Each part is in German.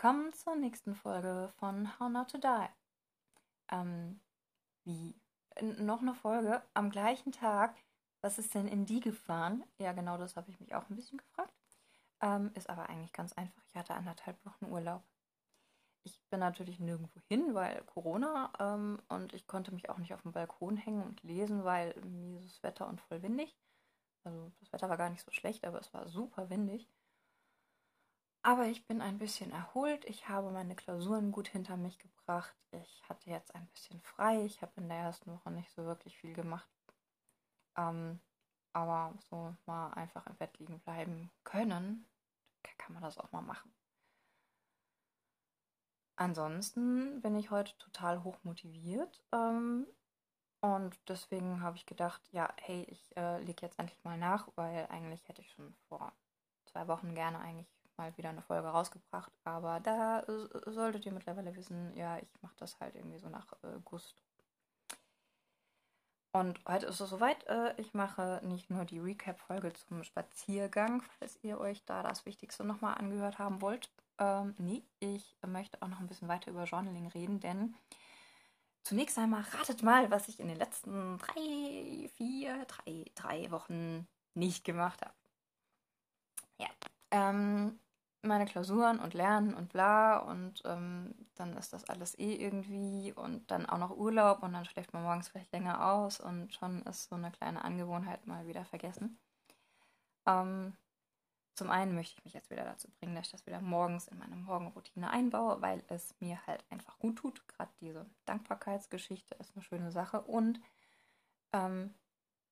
Willkommen zur nächsten Folge von How Not to Die. Ähm, wie? Noch eine Folge am gleichen Tag. Was ist denn in die gefahren? Ja, genau das habe ich mich auch ein bisschen gefragt. Ähm, ist aber eigentlich ganz einfach. Ich hatte anderthalb Wochen Urlaub. Ich bin natürlich nirgendwo hin, weil Corona ähm, und ich konnte mich auch nicht auf dem Balkon hängen und lesen, weil mieses Wetter und voll windig. Also das Wetter war gar nicht so schlecht, aber es war super windig. Aber ich bin ein bisschen erholt. Ich habe meine Klausuren gut hinter mich gebracht. Ich hatte jetzt ein bisschen frei. Ich habe in der ersten Woche nicht so wirklich viel gemacht. Ähm, aber so mal einfach im Bett liegen bleiben können, kann man das auch mal machen. Ansonsten bin ich heute total hoch motiviert. Ähm, und deswegen habe ich gedacht, ja, hey, ich äh, lege jetzt endlich mal nach, weil eigentlich hätte ich schon vor zwei Wochen gerne eigentlich mal wieder eine Folge rausgebracht. Aber da äh, solltet ihr mittlerweile wissen, ja, ich mache das halt irgendwie so nach äh, Gusto. Und heute ist es soweit. Äh, ich mache nicht nur die Recap-Folge zum Spaziergang, falls ihr euch da das Wichtigste nochmal angehört haben wollt. Ähm, nee, ich möchte auch noch ein bisschen weiter über Journaling reden, denn zunächst einmal ratet mal, was ich in den letzten drei, vier, drei, drei Wochen nicht gemacht habe. Ja, ähm, meine Klausuren und Lernen und bla und ähm, dann ist das alles eh irgendwie und dann auch noch Urlaub und dann schläft man morgens vielleicht länger aus und schon ist so eine kleine Angewohnheit mal wieder vergessen. Ähm, zum einen möchte ich mich jetzt wieder dazu bringen, dass ich das wieder morgens in meine Morgenroutine einbaue, weil es mir halt einfach gut tut. Gerade diese Dankbarkeitsgeschichte ist eine schöne Sache und ähm,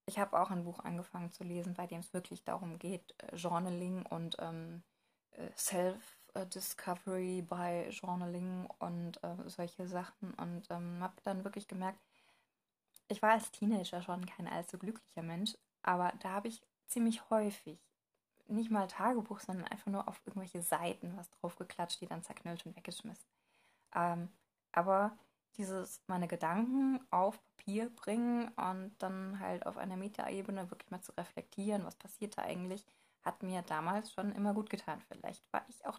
ich habe auch ein Buch angefangen zu lesen, bei dem es wirklich darum geht, äh, Journaling und ähm, Self-Discovery bei Journaling und äh, solche Sachen und ähm, habe dann wirklich gemerkt, ich war als Teenager schon kein allzu glücklicher Mensch, aber da habe ich ziemlich häufig nicht mal Tagebuch, sondern einfach nur auf irgendwelche Seiten was draufgeklatscht, die dann zerknüllt und weggeschmissen. Ähm, aber dieses meine Gedanken auf Papier bringen und dann halt auf einer Metaebene wirklich mal zu reflektieren, was passiert da eigentlich, hat mir damals schon immer gut getan. Vielleicht war ich auch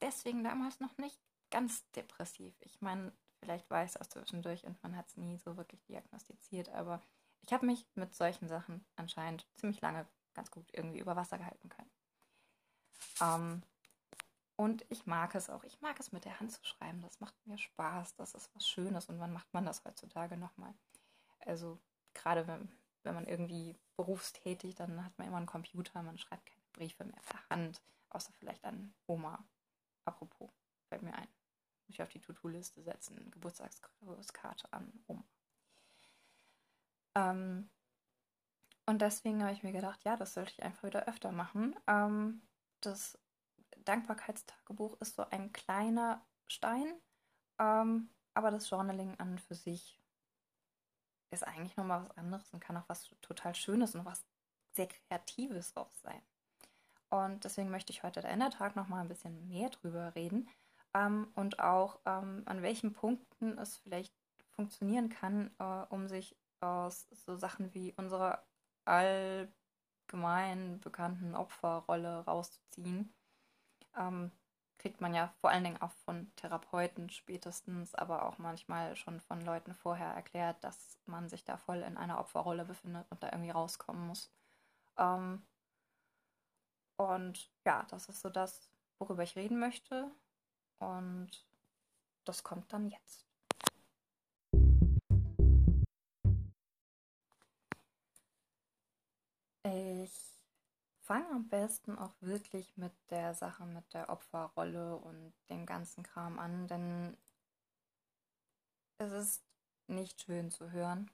deswegen damals noch nicht ganz depressiv. Ich meine, vielleicht war ich es auch zwischendurch und man hat es nie so wirklich diagnostiziert, aber ich habe mich mit solchen Sachen anscheinend ziemlich lange ganz gut irgendwie über Wasser gehalten können. Ähm, und ich mag es auch. Ich mag es mit der Hand zu schreiben. Das macht mir Spaß. Das ist was Schönes. Und wann macht man das heutzutage nochmal? Also gerade wenn, wenn man irgendwie berufstätig, dann hat man immer einen Computer. Man schreibt keine Briefe mehr per Hand. Außer vielleicht an Oma. Apropos, fällt mir ein. Muss ich auf die To-Do-Liste setzen. Geburtstagskarte an Oma. Ähm, und deswegen habe ich mir gedacht, ja, das sollte ich einfach wieder öfter machen. Ähm, das Dankbarkeitstagebuch ist so ein kleiner Stein, ähm, aber das Journaling an und für sich ist eigentlich nochmal was anderes und kann auch was total Schönes und was sehr Kreatives auch sein. Und deswegen möchte ich heute in der Tag nochmal ein bisschen mehr drüber reden ähm, und auch ähm, an welchen Punkten es vielleicht funktionieren kann, äh, um sich aus so Sachen wie unserer allgemein bekannten Opferrolle rauszuziehen ähm, kriegt man ja vor allen Dingen auch von Therapeuten spätestens, aber auch manchmal schon von Leuten vorher erklärt, dass man sich da voll in einer Opferrolle befindet und da irgendwie rauskommen muss. Ähm, und ja, das ist so das, worüber ich reden möchte. Und das kommt dann jetzt. Ich fang am besten auch wirklich mit der Sache mit der Opferrolle und dem ganzen Kram an, denn es ist nicht schön zu hören.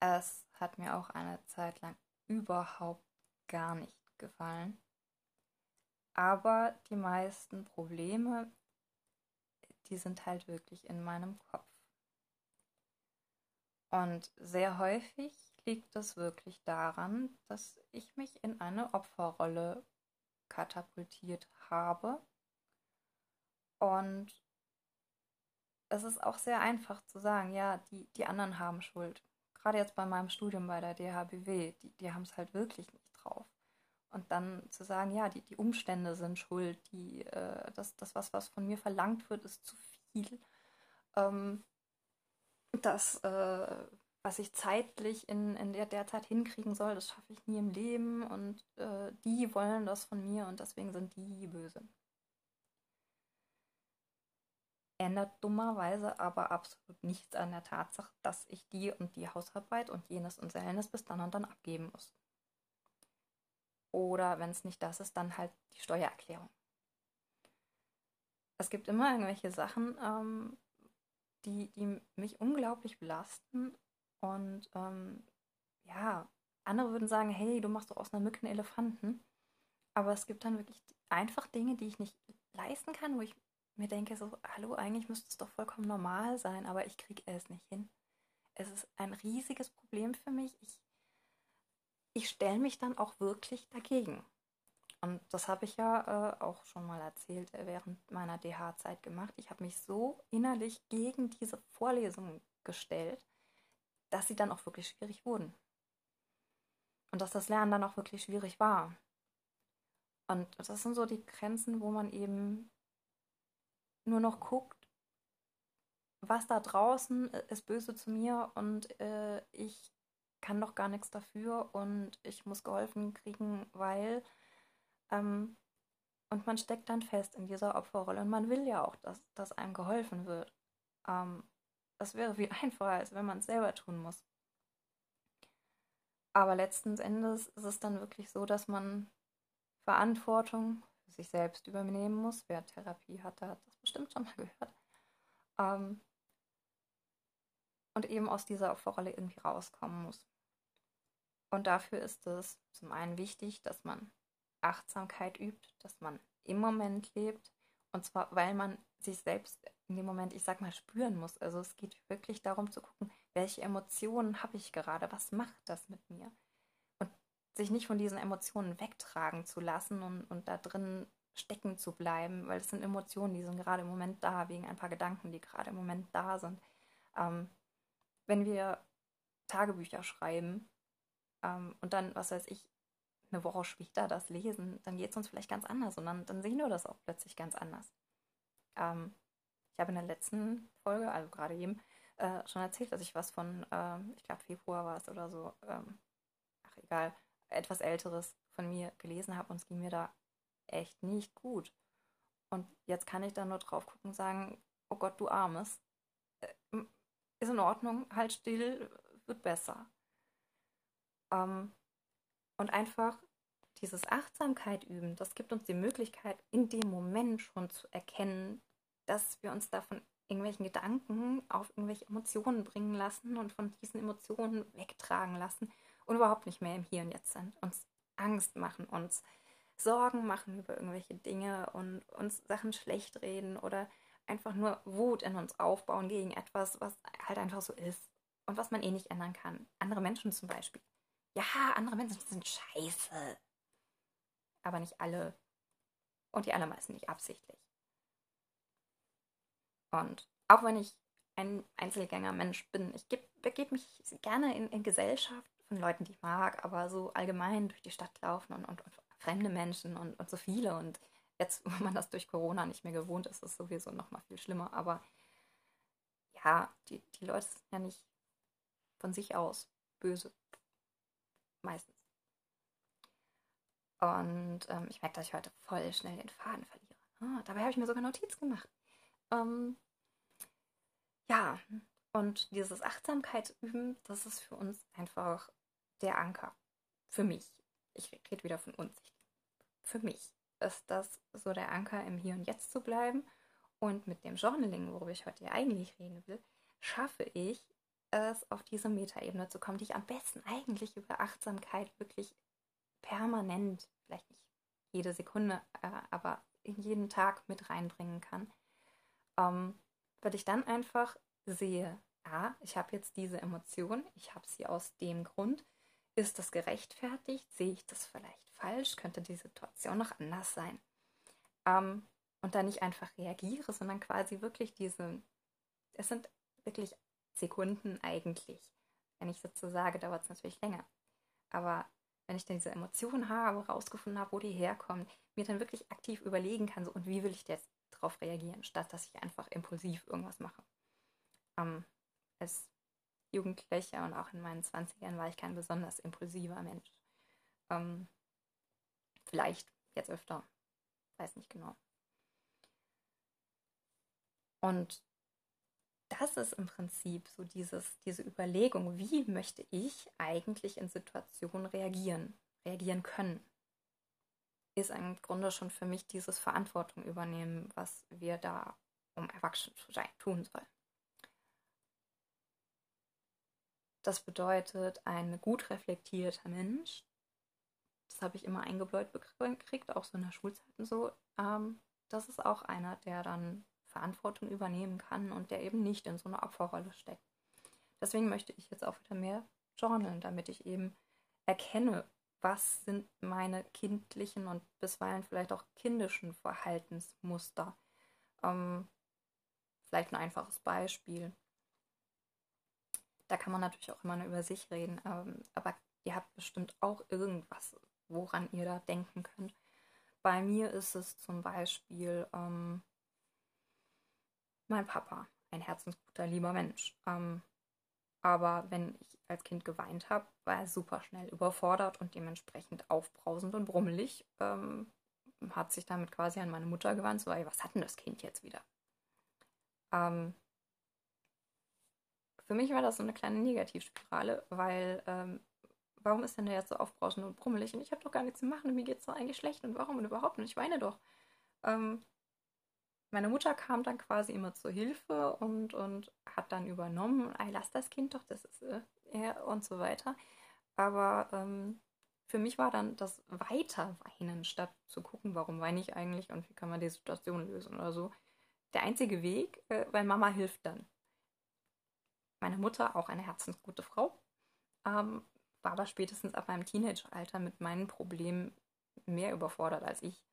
Es hat mir auch eine Zeit lang überhaupt gar nicht gefallen. Aber die meisten Probleme, die sind halt wirklich in meinem Kopf. Und sehr häufig liegt es wirklich daran, dass ich mich in eine Opferrolle katapultiert habe. Und es ist auch sehr einfach zu sagen, ja, die, die anderen haben Schuld. Gerade jetzt bei meinem Studium bei der DHBW, die, die haben es halt wirklich nicht. Und dann zu sagen, ja, die, die Umstände sind schuld, die, äh, das, das was, was von mir verlangt wird, ist zu viel. Ähm, das, äh, was ich zeitlich in, in der, der Zeit hinkriegen soll, das schaffe ich nie im Leben und äh, die wollen das von mir und deswegen sind die böse. Ändert dummerweise aber absolut nichts an der Tatsache, dass ich die und die Hausarbeit und jenes und jenes bis dann und dann abgeben muss. Oder wenn es nicht das ist, dann halt die Steuererklärung. Es gibt immer irgendwelche Sachen, ähm, die, die mich unglaublich belasten. Und ähm, ja, andere würden sagen, hey, du machst doch aus einer Mücke einen Elefanten. Aber es gibt dann wirklich einfach Dinge, die ich nicht leisten kann, wo ich mir denke, so, hallo, eigentlich müsste es doch vollkommen normal sein, aber ich kriege es nicht hin. Es ist ein riesiges Problem für mich. Ich, ich stelle mich dann auch wirklich dagegen. Und das habe ich ja äh, auch schon mal erzählt äh, während meiner DH-Zeit gemacht. Ich habe mich so innerlich gegen diese Vorlesungen gestellt, dass sie dann auch wirklich schwierig wurden. Und dass das Lernen dann auch wirklich schwierig war. Und das sind so die Grenzen, wo man eben nur noch guckt, was da draußen äh, ist böse zu mir und äh, ich kann doch gar nichts dafür und ich muss geholfen kriegen, weil ähm, und man steckt dann fest in dieser Opferrolle und man will ja auch, dass, dass einem geholfen wird. Ähm, das wäre viel einfacher, als wenn man es selber tun muss. Aber letzten Endes ist es dann wirklich so, dass man Verantwortung für sich selbst übernehmen muss. Wer Therapie hat, der hat das bestimmt schon mal gehört. Ähm, und eben aus dieser Opferrolle irgendwie rauskommen muss. Und dafür ist es zum einen wichtig, dass man Achtsamkeit übt, dass man im Moment lebt. Und zwar, weil man sich selbst in dem Moment, ich sag mal, spüren muss. Also es geht wirklich darum zu gucken, welche Emotionen habe ich gerade, was macht das mit mir? Und sich nicht von diesen Emotionen wegtragen zu lassen und, und da drin stecken zu bleiben, weil es sind Emotionen, die sind gerade im Moment da, wegen ein paar Gedanken, die gerade im Moment da sind. Ähm, wenn wir Tagebücher schreiben ähm, und dann, was weiß ich, eine Woche später das lesen, dann geht es uns vielleicht ganz anders und dann, dann sehen wir das auch plötzlich ganz anders. Ähm, ich habe in der letzten Folge, also gerade eben, äh, schon erzählt, dass ich was von, äh, ich glaube Februar war es oder so, ähm, ach egal, etwas Älteres von mir gelesen habe und es ging mir da echt nicht gut. Und jetzt kann ich da nur drauf gucken und sagen, oh Gott, du Armes, äh, ist in Ordnung, halt still, wird besser. Ähm, und einfach dieses Achtsamkeit üben, das gibt uns die Möglichkeit, in dem Moment schon zu erkennen, dass wir uns da von irgendwelchen Gedanken auf irgendwelche Emotionen bringen lassen und von diesen Emotionen wegtragen lassen und überhaupt nicht mehr im Hier und Jetzt sind, uns Angst machen, uns Sorgen machen über irgendwelche Dinge und uns Sachen schlecht reden oder einfach nur Wut in uns aufbauen gegen etwas, was halt einfach so ist und was man eh nicht ändern kann. Andere Menschen zum Beispiel. Ja, andere Menschen sind scheiße. Aber nicht alle. Und die allermeisten nicht absichtlich. Und auch wenn ich ein Einzelgänger-Mensch bin, ich begebe mich gerne in, in, Gesellschaft von Leuten, die ich mag, aber so allgemein durch die Stadt laufen und, und, und fremde Menschen und, und so viele. Und jetzt, wo man das durch Corona nicht mehr gewohnt ist, ist es sowieso noch mal viel schlimmer. Aber ja, die, die Leute sind ja nicht von sich aus böse meistens. Und ähm, ich merke, dass ich heute voll schnell den Faden verliere. Ah, dabei habe ich mir sogar Notiz gemacht. Ähm, ja, und dieses Achtsamkeitsüben, das ist für uns einfach der Anker. Für mich. Ich rede wieder von uns. Für mich ist das so der Anker, im Hier und Jetzt zu bleiben. Und mit dem Journaling, worüber ich heute eigentlich reden will, schaffe ich es, auf diese Metaebene zu kommen, die ich am besten eigentlich über Achtsamkeit wirklich permanent, vielleicht nicht jede Sekunde, äh, aber in jeden Tag mit reinbringen kann. Ähm, weil ich dann einfach sehe, ah, ich habe jetzt diese Emotion, ich habe sie aus dem Grund. Ist das gerechtfertigt? Sehe ich das vielleicht falsch? Könnte die Situation noch anders sein? Ähm, und dann nicht einfach reagiere, sondern quasi wirklich diese, es sind wirklich Sekunden eigentlich. Wenn ich dazu sage, dauert es natürlich länger. Aber wenn ich dann diese Emotionen habe, rausgefunden habe, wo die herkommt, mir dann wirklich aktiv überlegen kann, so, und wie will ich jetzt darauf reagieren, statt dass ich einfach impulsiv irgendwas mache. Ähm, als Jugendlicher und auch in meinen 20ern war ich kein besonders impulsiver Mensch. Ähm, vielleicht jetzt öfter, weiß nicht genau. Und das ist im Prinzip so dieses, diese Überlegung, wie möchte ich eigentlich in Situationen reagieren, reagieren können, ist im Grunde schon für mich dieses Verantwortung übernehmen, was wir da, um erwachsen zu sein, tun sollen. Das bedeutet, ein gut reflektierter Mensch, das habe ich immer eingebläut gekriegt, auch so in der Schulzeit und so, ähm, das ist auch einer, der dann Verantwortung übernehmen kann und der eben nicht in so einer Opferrolle steckt. Deswegen möchte ich jetzt auch wieder mehr journalen, damit ich eben erkenne, was sind meine kindlichen und bisweilen vielleicht auch kindischen Verhaltensmuster. Ähm, vielleicht ein einfaches Beispiel. Da kann man natürlich auch immer nur über sich reden, ähm, aber ihr habt bestimmt auch irgendwas, woran ihr da denken könnt. Bei mir ist es zum Beispiel ähm, mein Papa, ein herzensguter, lieber Mensch. Ähm, aber wenn ich als Kind geweint habe, war er super schnell überfordert und dementsprechend aufbrausend und brummelig. Ähm, hat sich damit quasi an meine Mutter gewandt, so, ey, was hat denn das Kind jetzt wieder? Ähm, für mich war das so eine kleine Negativspirale, weil ähm, warum ist denn der jetzt so aufbrausend und brummelig und ich habe doch gar nichts zu machen und mir geht es doch eigentlich schlecht und warum und überhaupt nicht, ich weine doch. Ähm, meine Mutter kam dann quasi immer zur Hilfe und, und hat dann übernommen, ey, lass das Kind doch, das ist äh, er und so weiter. Aber ähm, für mich war dann das Weiterweinen, statt zu gucken, warum weine ich eigentlich und wie kann man die Situation lösen oder so, der einzige Weg, äh, weil Mama hilft dann. Meine Mutter, auch eine herzensgute Frau, ähm, war aber spätestens ab meinem Teenageralter mit meinen Problemen mehr überfordert als ich.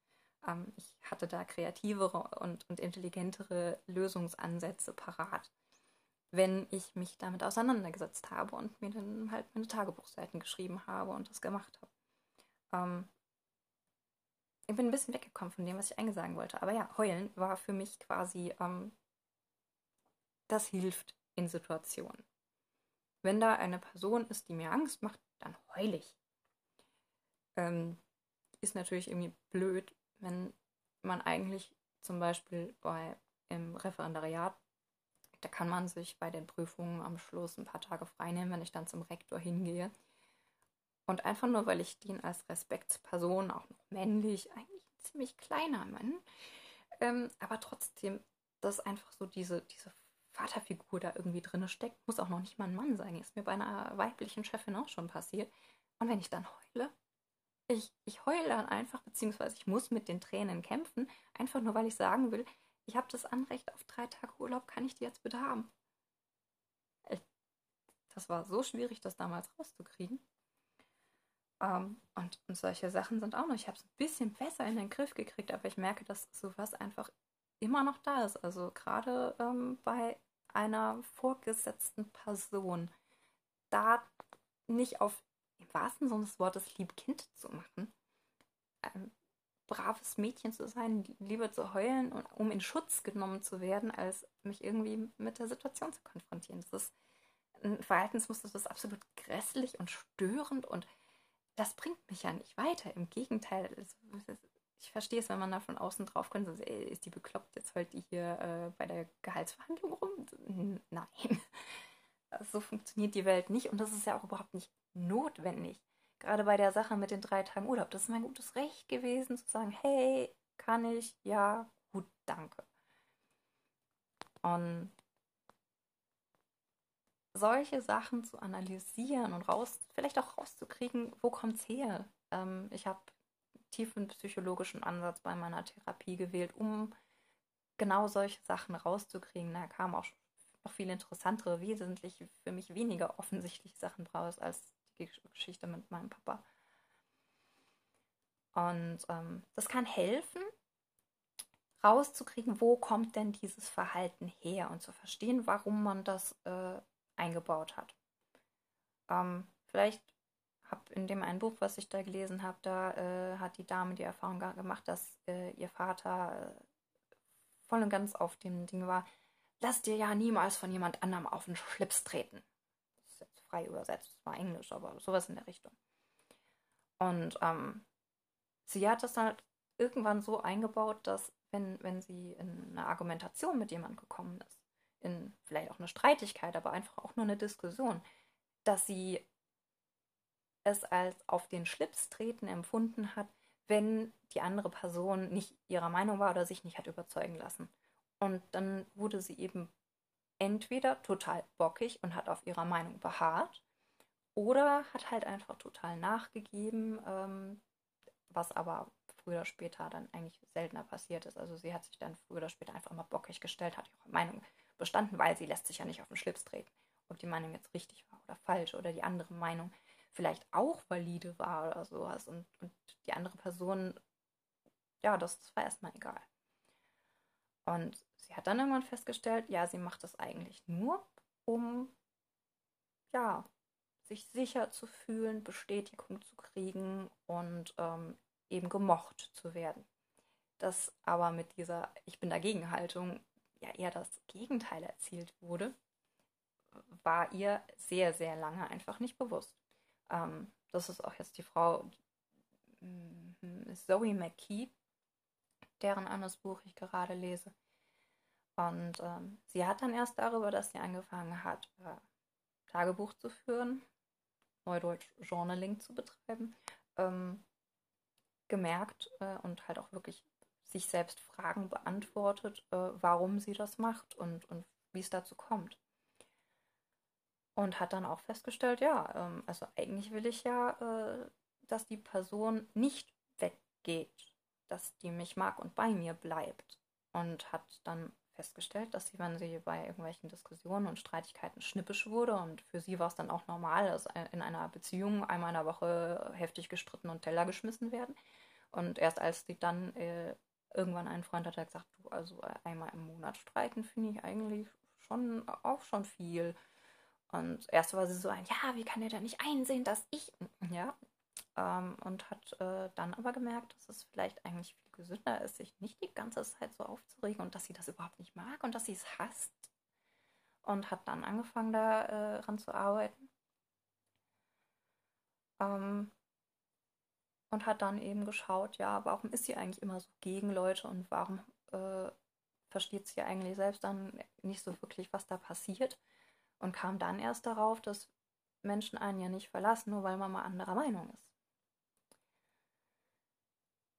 Ähm, ich hatte da kreativere und, und intelligentere Lösungsansätze parat, wenn ich mich damit auseinandergesetzt habe und mir dann halt meine Tagebuchseiten geschrieben habe und das gemacht habe. Ähm, ich bin ein bisschen weggekommen von dem, was ich eigentlich sagen wollte. Aber ja, heulen war für mich quasi, ähm, das hilft in Situationen. Wenn da eine Person ist, die mir Angst macht, dann heule ich. Ähm, ist natürlich irgendwie blöd, wenn man eigentlich zum Beispiel bei im Referendariat, da kann man sich bei den Prüfungen am Schluss ein paar Tage freinehmen, wenn ich dann zum Rektor hingehe. Und einfach nur, weil ich den als Respektsperson, auch noch männlich, eigentlich ziemlich kleiner Mann, ähm, aber trotzdem, dass einfach so diese, diese Vaterfigur da irgendwie drin steckt, muss auch noch nicht mal ein Mann sein. Ist mir bei einer weiblichen Chefin auch schon passiert. Und wenn ich dann heule, ich, ich heule dann einfach, beziehungsweise ich muss mit den Tränen kämpfen, einfach nur weil ich sagen will, ich habe das Anrecht auf drei Tage Urlaub, kann ich die jetzt bitte haben? Äh, das war so schwierig, das damals rauszukriegen. Ähm, und, und solche Sachen sind auch noch. Ich habe es ein bisschen besser in den Griff gekriegt, aber ich merke, dass sowas einfach immer noch da ist. Also gerade ähm, bei einer vorgesetzten Person, da nicht auf im wahrsten Sinne des Wortes lieb Kind zu machen, ein braves Mädchen zu sein, lieber zu heulen, um in Schutz genommen zu werden, als mich irgendwie mit der Situation zu konfrontieren. Das ist ein Verhaltensmuster, das ist absolut grässlich und störend und das bringt mich ja nicht weiter. Im Gegenteil, ich verstehe es, wenn man da von außen drauf kommt, so, ey, ist die bekloppt, jetzt heult die hier äh, bei der Gehaltsverhandlung rum? Nein. So funktioniert die Welt nicht und das ist ja auch überhaupt nicht notwendig. Gerade bei der Sache mit den drei Tagen Urlaub. Das ist mein gutes Recht gewesen, zu sagen, hey, kann ich? Ja, gut, danke. Und solche Sachen zu analysieren und raus, vielleicht auch rauszukriegen, wo kommt es her? Ähm, ich habe tiefen psychologischen Ansatz bei meiner Therapie gewählt, um genau solche Sachen rauszukriegen. Da kamen auch noch viel interessantere, wesentlich für mich weniger offensichtliche Sachen raus als die Geschichte mit meinem Papa. Und ähm, das kann helfen, rauszukriegen, wo kommt denn dieses Verhalten her und zu verstehen, warum man das äh, eingebaut hat. Ähm, vielleicht habe in dem einen Buch, was ich da gelesen habe, da äh, hat die Dame die Erfahrung gemacht, dass äh, ihr Vater äh, voll und ganz auf dem Ding war, lass dir ja niemals von jemand anderem auf den Schlips treten. Das ist jetzt frei übersetzt, das war Englisch, aber sowas in der Richtung. Und ähm, sie hat das dann halt irgendwann so eingebaut, dass wenn, wenn sie in eine Argumentation mit jemandem gekommen ist, in vielleicht auch eine Streitigkeit, aber einfach auch nur eine Diskussion, dass sie es als auf den Schlips treten empfunden hat, wenn die andere Person nicht ihrer Meinung war oder sich nicht hat überzeugen lassen. Und dann wurde sie eben entweder total bockig und hat auf ihrer Meinung beharrt oder hat halt einfach total nachgegeben, ähm, was aber früher oder später dann eigentlich seltener passiert ist. Also sie hat sich dann früher oder später einfach mal bockig gestellt, hat ihre Meinung bestanden, weil sie lässt sich ja nicht auf den Schlips treten. Ob die Meinung jetzt richtig war oder falsch oder die andere Meinung vielleicht auch valide war oder sowas und, und die andere Person, ja, das, das war erstmal egal. Und sie hat dann irgendwann festgestellt, ja, sie macht das eigentlich nur, um, ja, sich sicher zu fühlen, Bestätigung zu kriegen und ähm, eben gemocht zu werden. Dass aber mit dieser Ich bin dagegen Haltung ja eher das Gegenteil erzielt wurde, war ihr sehr, sehr lange einfach nicht bewusst. Ähm, das ist auch jetzt die Frau mm, Zoe McKee, deren anderes Buch ich gerade lese. Und ähm, sie hat dann erst darüber, dass sie angefangen hat, äh, Tagebuch zu führen, Neudeutsch Journaling zu betreiben, ähm, gemerkt äh, und halt auch wirklich sich selbst Fragen beantwortet, äh, warum sie das macht und, und wie es dazu kommt. Und hat dann auch festgestellt, ja, ähm, also eigentlich will ich ja, äh, dass die Person nicht weggeht, dass die mich mag und bei mir bleibt. Und hat dann festgestellt, dass sie, wenn sie bei irgendwelchen Diskussionen und Streitigkeiten schnippisch wurde, und für sie war es dann auch normal, dass in einer Beziehung einmal in der Woche heftig gestritten und Teller geschmissen werden. Und erst als sie dann äh, irgendwann einen Freund hat, der gesagt, du, also einmal im Monat streiten finde ich eigentlich schon auch schon viel. Und erst war sie so ein, ja, wie kann er denn nicht einsehen, dass ich, ja, ähm, und hat äh, dann aber gemerkt, dass es vielleicht eigentlich viel gesünder ist, sich nicht die ganze Zeit so aufzuregen und dass sie das überhaupt nicht mag und dass sie es hasst. Und hat dann angefangen, daran äh, zu arbeiten. Ähm, und hat dann eben geschaut, ja, warum ist sie eigentlich immer so gegen Leute und warum äh, versteht sie eigentlich selbst dann nicht so wirklich, was da passiert und kam dann erst darauf, dass Menschen einen ja nicht verlassen, nur weil man mal anderer Meinung ist.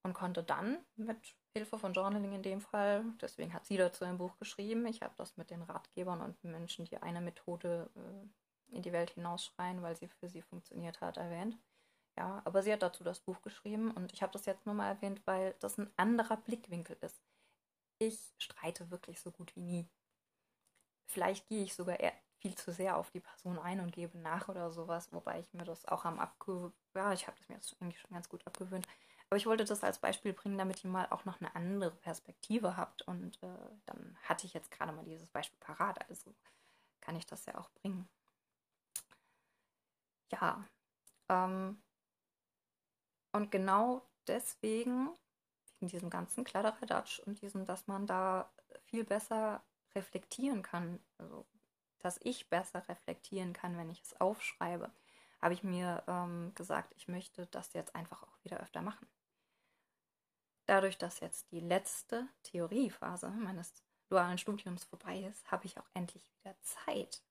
Und konnte dann mit Hilfe von Journaling in dem Fall, deswegen hat sie dazu ein Buch geschrieben, ich habe das mit den Ratgebern und Menschen, die eine Methode äh, in die Welt hinausschreien, weil sie für sie funktioniert hat, erwähnt. Ja, aber sie hat dazu das Buch geschrieben und ich habe das jetzt nur mal erwähnt, weil das ein anderer Blickwinkel ist. Ich streite wirklich so gut wie nie. Vielleicht gehe ich sogar viel zu sehr auf die Person ein und gebe nach oder sowas, wobei ich mir das auch am abgewöhnt, ja, ich habe das mir jetzt eigentlich schon ganz gut abgewöhnt. Aber ich wollte das als Beispiel bringen, damit ihr mal auch noch eine andere Perspektive habt. Und äh, dann hatte ich jetzt gerade mal dieses Beispiel parat, also kann ich das ja auch bringen. Ja, ähm, und genau deswegen, wegen diesem ganzen Kladderadatsch und diesem, dass man da viel besser reflektieren kann, also dass ich besser reflektieren kann, wenn ich es aufschreibe, habe ich mir ähm, gesagt, ich möchte das jetzt einfach auch wieder öfter machen. Dadurch, dass jetzt die letzte Theoriephase meines dualen Studiums vorbei ist, habe ich auch endlich wieder Zeit.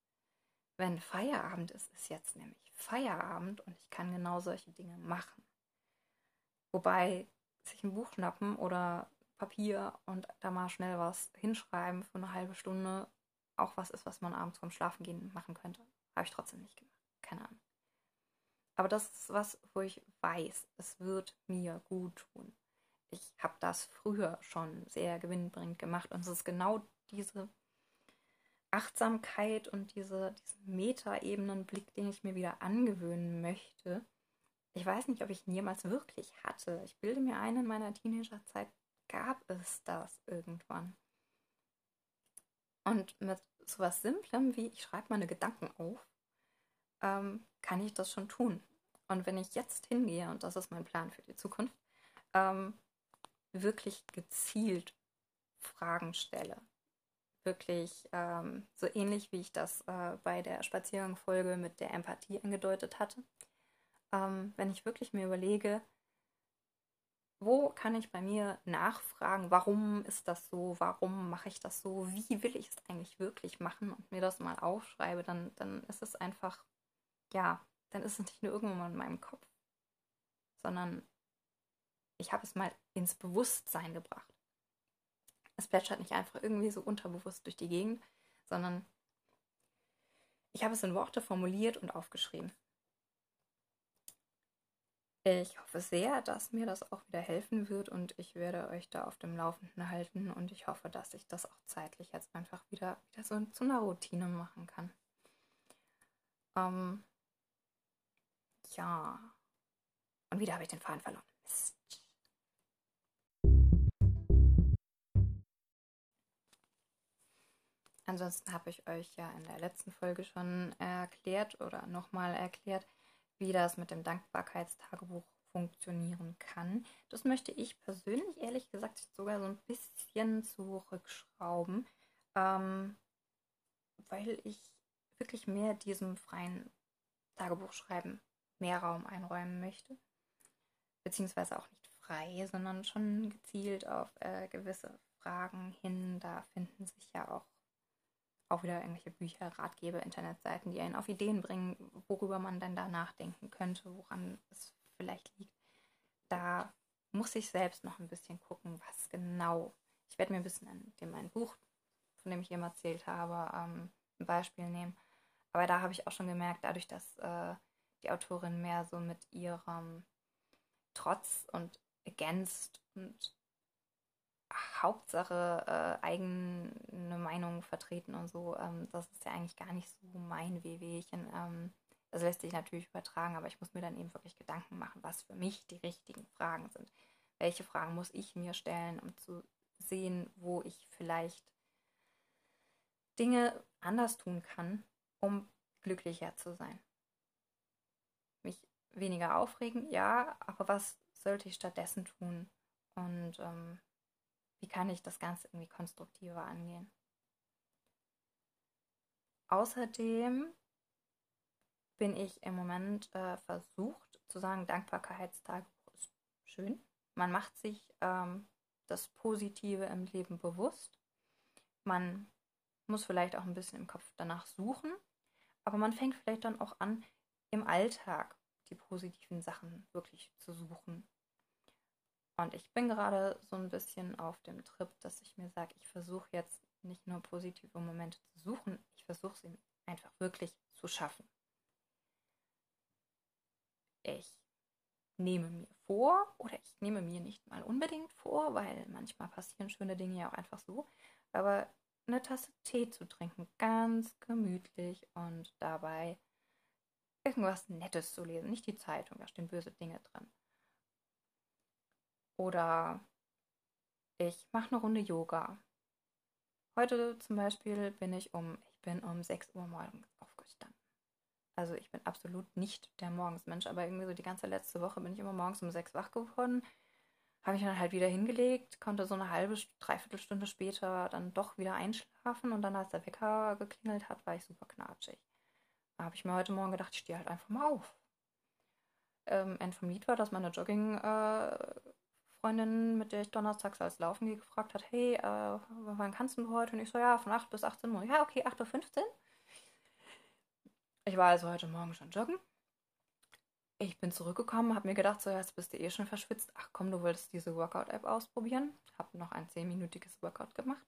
Wenn Feierabend ist, ist jetzt nämlich Feierabend und ich kann genau solche Dinge machen. Wobei sich ein Buch schnappen oder Papier und da mal schnell was hinschreiben für eine halbe Stunde auch was ist, was man abends vorm Schlafengehen machen könnte. Habe ich trotzdem nicht gemacht. Keine Ahnung. Aber das ist was, wo ich weiß, es wird mir gut tun. Ich habe das früher schon sehr gewinnbringend gemacht und es ist genau diese Achtsamkeit und diese, diesen Metaebenenblick, den ich mir wieder angewöhnen möchte. Ich weiß nicht, ob ich ihn jemals wirklich hatte. Ich bilde mir ein, in meiner Teenagerzeit gab es das irgendwann. Und mit sowas Simplem wie ich schreibe meine Gedanken auf, ähm, kann ich das schon tun. Und wenn ich jetzt hingehe, und das ist mein Plan für die Zukunft, ähm, wirklich gezielt Fragen stelle. Wirklich ähm, so ähnlich wie ich das äh, bei der Spaziergangfolge mit der Empathie angedeutet hatte. Ähm, wenn ich wirklich mir überlege, wo kann ich bei mir nachfragen, warum ist das so, warum mache ich das so, wie will ich es eigentlich wirklich machen und mir das mal aufschreibe, dann, dann ist es einfach, ja, dann ist es nicht nur irgendwann in meinem Kopf, sondern ich habe es mal ins Bewusstsein gebracht. Es plätschert nicht einfach irgendwie so unterbewusst durch die Gegend, sondern ich habe es in Worte formuliert und aufgeschrieben. Ich hoffe sehr, dass mir das auch wieder helfen wird und ich werde euch da auf dem Laufenden halten und ich hoffe, dass ich das auch zeitlich jetzt einfach wieder, wieder so zu einer Routine machen kann. Ähm, ja. Und wieder habe ich den Faden verloren. Mist. Ansonsten habe ich euch ja in der letzten Folge schon erklärt oder nochmal erklärt, wie das mit dem Dankbarkeitstagebuch funktionieren kann. Das möchte ich persönlich, ehrlich gesagt, sogar so ein bisschen zurückschrauben, ähm, weil ich wirklich mehr diesem freien Tagebuchschreiben mehr Raum einräumen möchte. Beziehungsweise auch nicht frei, sondern schon gezielt auf äh, gewisse Fragen hin. Da finden sich ja auch auch wieder irgendwelche Bücher, Ratgeber, Internetseiten, die einen auf Ideen bringen, worüber man dann da nachdenken könnte, woran es vielleicht liegt. Da muss ich selbst noch ein bisschen gucken, was genau. Ich werde mir ein bisschen an dem mein Buch, von dem ich eben erzählt habe, ähm, ein Beispiel nehmen. Aber da habe ich auch schon gemerkt, dadurch, dass äh, die Autorin mehr so mit ihrem Trotz und Against und Hauptsache äh, eigene Meinung vertreten und so. Ähm, das ist ja eigentlich gar nicht so mein Wehwehchen. Ähm, das lässt sich natürlich übertragen, aber ich muss mir dann eben wirklich Gedanken machen, was für mich die richtigen Fragen sind. Welche Fragen muss ich mir stellen, um zu sehen, wo ich vielleicht Dinge anders tun kann, um glücklicher zu sein. Mich weniger aufregen, ja, aber was sollte ich stattdessen tun? Und ähm, wie kann ich das Ganze irgendwie konstruktiver angehen. Außerdem bin ich im Moment äh, versucht zu sagen, Dankbarkeitstagebuch ist schön. Man macht sich ähm, das Positive im Leben bewusst. Man muss vielleicht auch ein bisschen im Kopf danach suchen, aber man fängt vielleicht dann auch an, im Alltag die positiven Sachen wirklich zu suchen und ich bin gerade so ein bisschen auf dem Trip, dass ich mir sage, ich versuche jetzt nicht nur positive Momente zu suchen, ich versuche sie einfach wirklich zu schaffen. Ich nehme mir vor oder ich nehme mir nicht mal unbedingt vor, weil manchmal passieren schöne Dinge ja auch einfach so, aber eine Tasse Tee zu trinken, ganz gemütlich und dabei irgendwas Nettes zu lesen, nicht die Zeitung, da stehen böse Dinge drin. Oder ich mache eine Runde Yoga. Heute zum Beispiel bin ich um, ich bin um 6 Uhr morgens aufgestanden. Also ich bin absolut nicht der Morgensmensch, aber irgendwie so die ganze letzte Woche bin ich immer morgens um 6 wach geworden. Habe ich dann halt wieder hingelegt, konnte so eine halbe, dreiviertel Stunde später dann doch wieder einschlafen und dann, als der Wecker geklingelt hat, war ich super knatschig. Da habe ich mir heute Morgen gedacht, ich stehe halt einfach mal auf. Ähm, End vom Lied war, dass meine Jogging äh, Freundin, mit der ich donnerstags als Laufen gehe, gefragt hat, hey, äh, wann kannst du heute? Und ich so, ja, von 8 bis 18 Uhr. Ja, okay, 8.15 Uhr. Ich war also heute Morgen schon joggen. Ich bin zurückgekommen, habe mir gedacht, so, jetzt bist du eh schon verschwitzt. Ach komm, du wolltest diese Workout-App ausprobieren. Habe noch ein 10-minütiges Workout gemacht.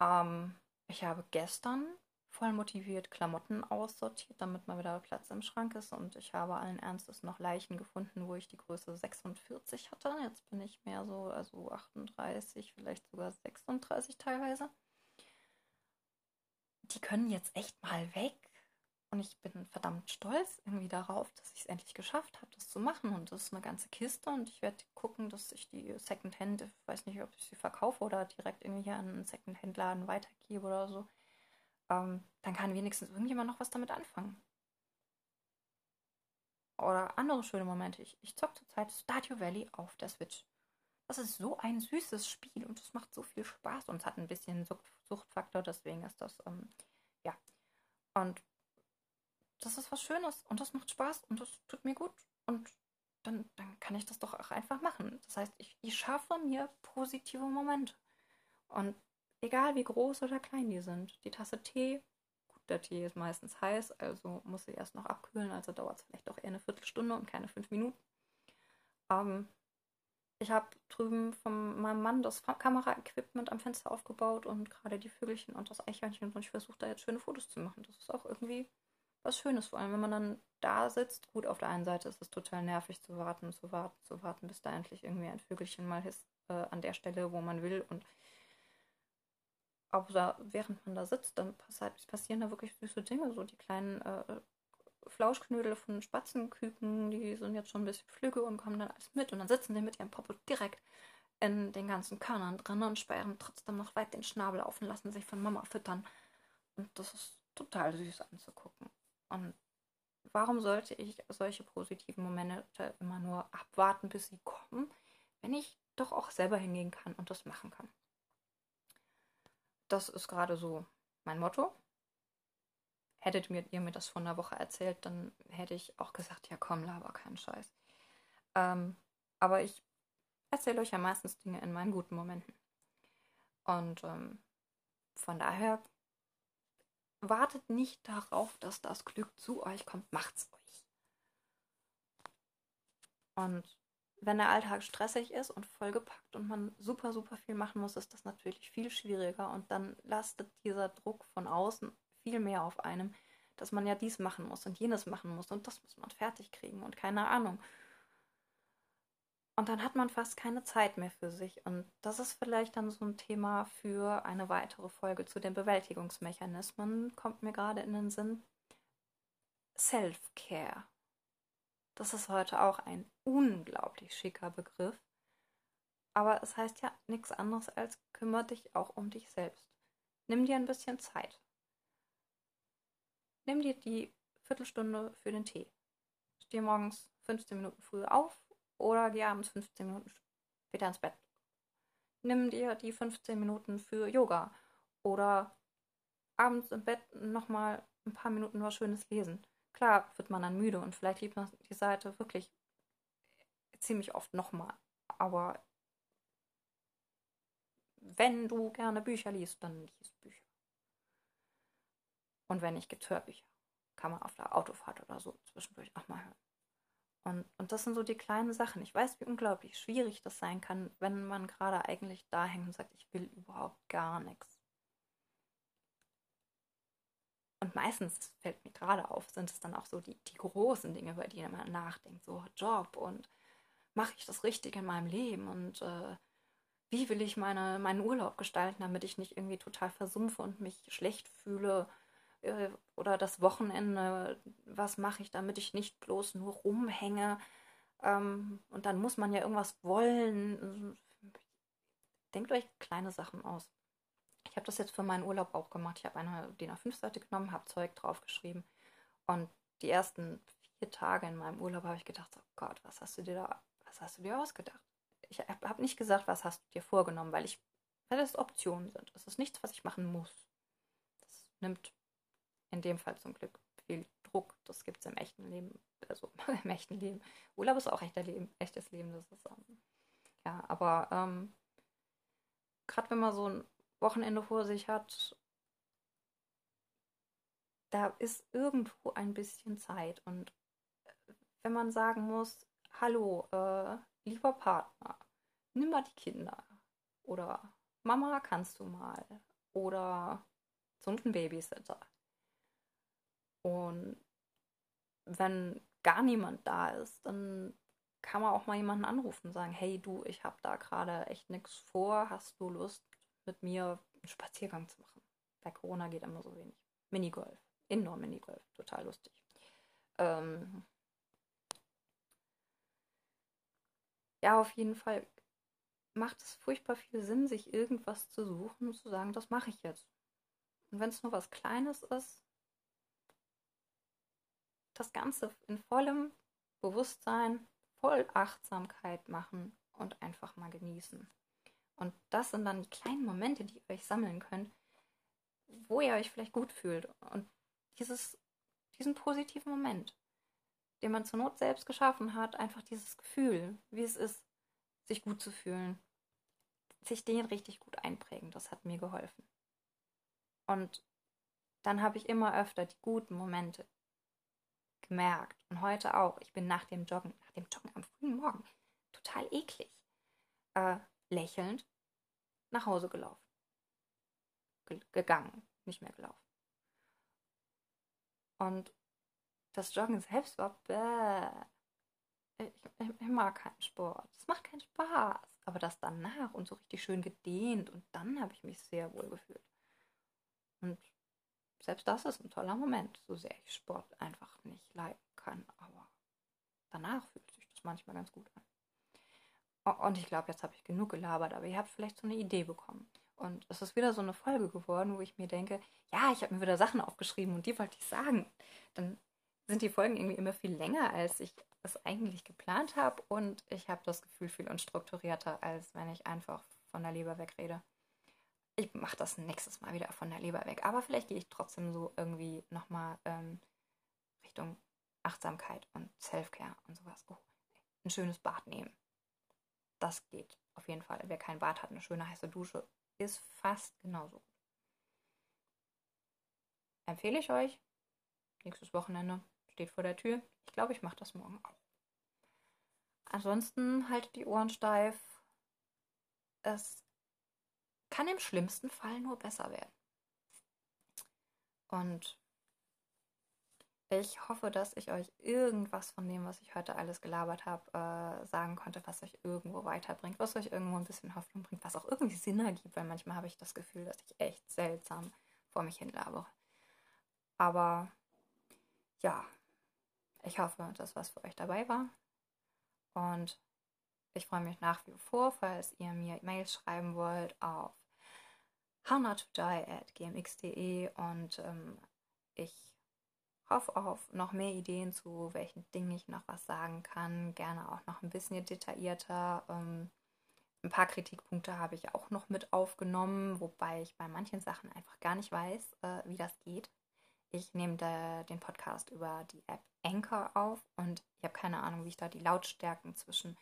Ähm, ich habe gestern voll motiviert Klamotten aussortiert, damit mal wieder Platz im Schrank ist. Und ich habe allen Ernstes noch Leichen gefunden, wo ich die Größe 46 hatte. Jetzt bin ich mehr so, also 38, vielleicht sogar 36 teilweise. Die können jetzt echt mal weg. Und ich bin verdammt stolz irgendwie darauf, dass ich es endlich geschafft habe, das zu machen. Und das ist eine ganze Kiste. Und ich werde gucken, dass ich die Secondhand, ich weiß nicht, ob ich sie verkaufe oder direkt irgendwie hier an einen Secondhand-Laden weitergebe oder so ähm, dann kann wenigstens irgendjemand noch was damit anfangen. Oder andere schöne Momente. Ich, ich zocke zurzeit Stardew Valley auf der Switch. Das ist so ein süßes Spiel und es macht so viel Spaß und es hat ein bisschen Suchtfaktor, deswegen ist das, ähm, ja. Und das ist was Schönes und das macht Spaß und das tut mir gut und dann, dann kann ich das doch auch einfach machen. Das heißt, ich, ich schaffe mir positive Momente. Und egal wie groß oder klein die sind, die Tasse Tee, gut, der Tee ist meistens heiß, also muss sie erst noch abkühlen, also dauert es vielleicht auch eher eine Viertelstunde und keine fünf Minuten. Ähm, ich habe drüben von meinem Mann das Kameraequipment am Fenster aufgebaut und gerade die Vögelchen und das Eichhörnchen und ich versuche da jetzt schöne Fotos zu machen. Das ist auch irgendwie was Schönes, vor allem wenn man dann da sitzt. Gut, auf der einen Seite ist es total nervig zu warten, zu warten, zu warten, bis da endlich irgendwie ein Vögelchen mal ist äh, an der Stelle, wo man will und auch da, während man da sitzt, dann passieren da wirklich süße Dinge, so die kleinen äh, Flauschknödel von Spatzenküken, die sind jetzt schon ein bisschen flügge und kommen dann alles mit. Und dann sitzen sie mit ihrem Popo direkt in den ganzen Körnern drin und sperren trotzdem noch weit den Schnabel auf und lassen sich von Mama füttern. Und das ist total süß anzugucken. Und warum sollte ich solche positiven Momente immer nur abwarten, bis sie kommen, wenn ich doch auch selber hingehen kann und das machen kann? Das ist gerade so mein Motto hättet mir, ihr mir das vor einer Woche erzählt, dann hätte ich auch gesagt, ja komm, laber keinen Scheiß. Ähm, aber ich erzähle euch ja meistens Dinge in meinen guten Momenten. Und ähm, von daher wartet nicht darauf, dass das Glück zu euch kommt, macht's euch. Und wenn der Alltag stressig ist und vollgepackt und man super, super viel machen muss, ist das natürlich viel schwieriger und dann lastet dieser Druck von außen viel mehr auf einem, dass man ja dies machen muss und jenes machen muss und das muss man fertig kriegen und keine Ahnung. Und dann hat man fast keine Zeit mehr für sich. Und das ist vielleicht dann so ein Thema für eine weitere Folge zu den Bewältigungsmechanismen, kommt mir gerade in den Sinn. Self-Care. Das ist heute auch ein unglaublich schicker Begriff. Aber es heißt ja nichts anderes als kümmere dich auch um dich selbst. Nimm dir ein bisschen Zeit nimm dir die Viertelstunde für den Tee. Steh morgens 15 Minuten früher auf oder geh abends 15 Minuten später ins Bett. Nimm dir die 15 Minuten für Yoga oder abends im Bett nochmal ein paar Minuten was Schönes lesen. Klar wird man dann müde und vielleicht liebt man die Seite wirklich ziemlich oft nochmal. Aber wenn du gerne Bücher liest, dann liest Bücher. Und wenn nicht, gibt es Hörbücher. Kann man auf der Autofahrt oder so zwischendurch auch mal hören. Und, und das sind so die kleinen Sachen. Ich weiß, wie unglaublich schwierig das sein kann, wenn man gerade eigentlich da hängt und sagt, ich will überhaupt gar nichts. Und meistens fällt mir gerade auf, sind es dann auch so die, die großen Dinge, über die man nachdenkt. So Job und mache ich das richtig in meinem Leben und äh, wie will ich meine, meinen Urlaub gestalten, damit ich nicht irgendwie total versumpfe und mich schlecht fühle äh, oder das Wochenende, was mache ich, damit ich nicht bloß nur rumhänge. Ähm, und dann muss man ja irgendwas wollen. Denkt euch kleine Sachen aus. Habe das jetzt für meinen Urlaub auch gemacht. Ich habe eine DIN A5-Seite genommen, habe Zeug draufgeschrieben. Und die ersten vier Tage in meinem Urlaub habe ich gedacht, oh Gott, was hast du dir da, was hast du dir ausgedacht? Ich habe nicht gesagt, was hast du dir vorgenommen, weil ich, weil das Optionen sind. Es ist nichts, was ich machen muss. Das nimmt in dem Fall zum Glück viel Druck. Das gibt es im echten Leben. Also im echten Leben. Urlaub ist auch echter Leben, echtes Leben. Das ist, ähm, ja, aber ähm, gerade wenn man so ein Wochenende vor sich hat, da ist irgendwo ein bisschen Zeit. Und äh, wenn man sagen muss, hallo, äh, lieber Partner, nimm mal die Kinder. Oder Mama, kannst du mal. Oder zum Babysitter. Und wenn gar niemand da ist, dann kann man auch mal jemanden anrufen und sagen, hey du, ich habe da gerade echt nichts vor, hast du Lust mit mir einen Spaziergang zu machen? Bei Corona geht immer so wenig. Minigolf, Indoor-Minigolf, total lustig. Ähm ja, auf jeden Fall macht es furchtbar viel Sinn, sich irgendwas zu suchen und zu sagen, das mache ich jetzt. Und wenn es nur was Kleines ist, das Ganze in vollem Bewusstsein, voll Achtsamkeit machen und einfach mal genießen. Und das sind dann die kleinen Momente, die ihr euch sammeln könnt, wo ihr euch vielleicht gut fühlt. Und dieses, diesen positiven Moment, den man zur Not selbst geschaffen hat, einfach dieses Gefühl, wie es ist, sich gut zu fühlen, sich den richtig gut einprägen, das hat mir geholfen. Und dann habe ich immer öfter die guten Momente gemerkt. Und heute auch. Ich bin nach dem Joggen, nach dem Joggen am frühen Morgen, total eklig, äh, lächelnd nach Hause gelaufen. Ge gegangen, nicht mehr gelaufen. Und das Joggen selbst war bäh. Ich, ich, ich, mag keinen Sport. Es macht keinen Spaß. Aber das danach und so richtig schön gedehnt und dann habe ich mich sehr wohl gefühlt. Und selbst das ist ein toller Moment, so sehr ich Sport einfach nicht leiden kann. Aber danach fühlt sich das manchmal ganz gut an. Und ich glaube, jetzt habe ich genug gelabert, aber ihr habt vielleicht so eine Idee bekommen. Und es ist wieder so eine Folge geworden, wo ich mir denke, ja, ich habe mir wieder Sachen aufgeschrieben und die wollte ich sagen. Dann sind die Folgen irgendwie immer viel länger, als ich es eigentlich geplant habe. Und ich habe das Gefühl viel unstrukturierter, als wenn ich einfach von der Leber wegrede. Ich mache das nächstes Mal wieder von der Leber weg. Aber vielleicht gehe ich trotzdem so irgendwie nochmal ähm, Richtung Achtsamkeit und Selfcare und sowas. Oh, ein schönes Bad nehmen. Das geht auf jeden Fall. Wer kein Bad hat, eine schöne heiße Dusche ist fast genauso gut. Empfehle ich euch. Nächstes Wochenende steht vor der Tür. Ich glaube, ich mache das morgen auch. Ansonsten haltet die Ohren steif. Es kann im schlimmsten Fall nur besser werden. Und ich hoffe, dass ich euch irgendwas von dem, was ich heute alles gelabert habe, äh, sagen konnte, was euch irgendwo weiterbringt, was euch irgendwo ein bisschen Hoffnung bringt, was auch irgendwie Sinn ergibt, weil manchmal habe ich das Gefühl, dass ich echt seltsam vor mich hin labere. Aber ja, ich hoffe, dass was für euch dabei war. Und ich freue mich nach wie vor, falls ihr mir Mails schreiben wollt auf hownotodie.gmx.de und ähm, ich hoffe auf noch mehr Ideen zu welchen Dingen ich noch was sagen kann. Gerne auch noch ein bisschen detaillierter. Ähm, ein paar Kritikpunkte habe ich auch noch mit aufgenommen, wobei ich bei manchen Sachen einfach gar nicht weiß, äh, wie das geht. Ich nehme da den Podcast über die App Anchor auf und ich habe keine Ahnung, wie ich da die Lautstärken zwischen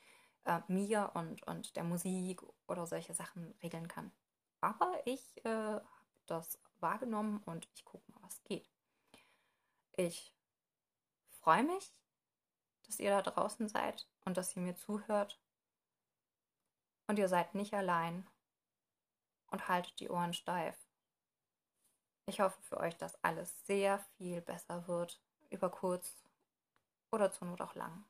äh, mir und, und der Musik oder solche Sachen regeln kann. Aber ich äh, habe das wahrgenommen und ich gucke mal, was geht. Ich freue mich, dass ihr da draußen seid und dass ihr mir zuhört. Und ihr seid nicht allein und haltet die Ohren steif. Ich hoffe für euch, dass alles sehr viel besser wird, über kurz oder zur Not auch lang.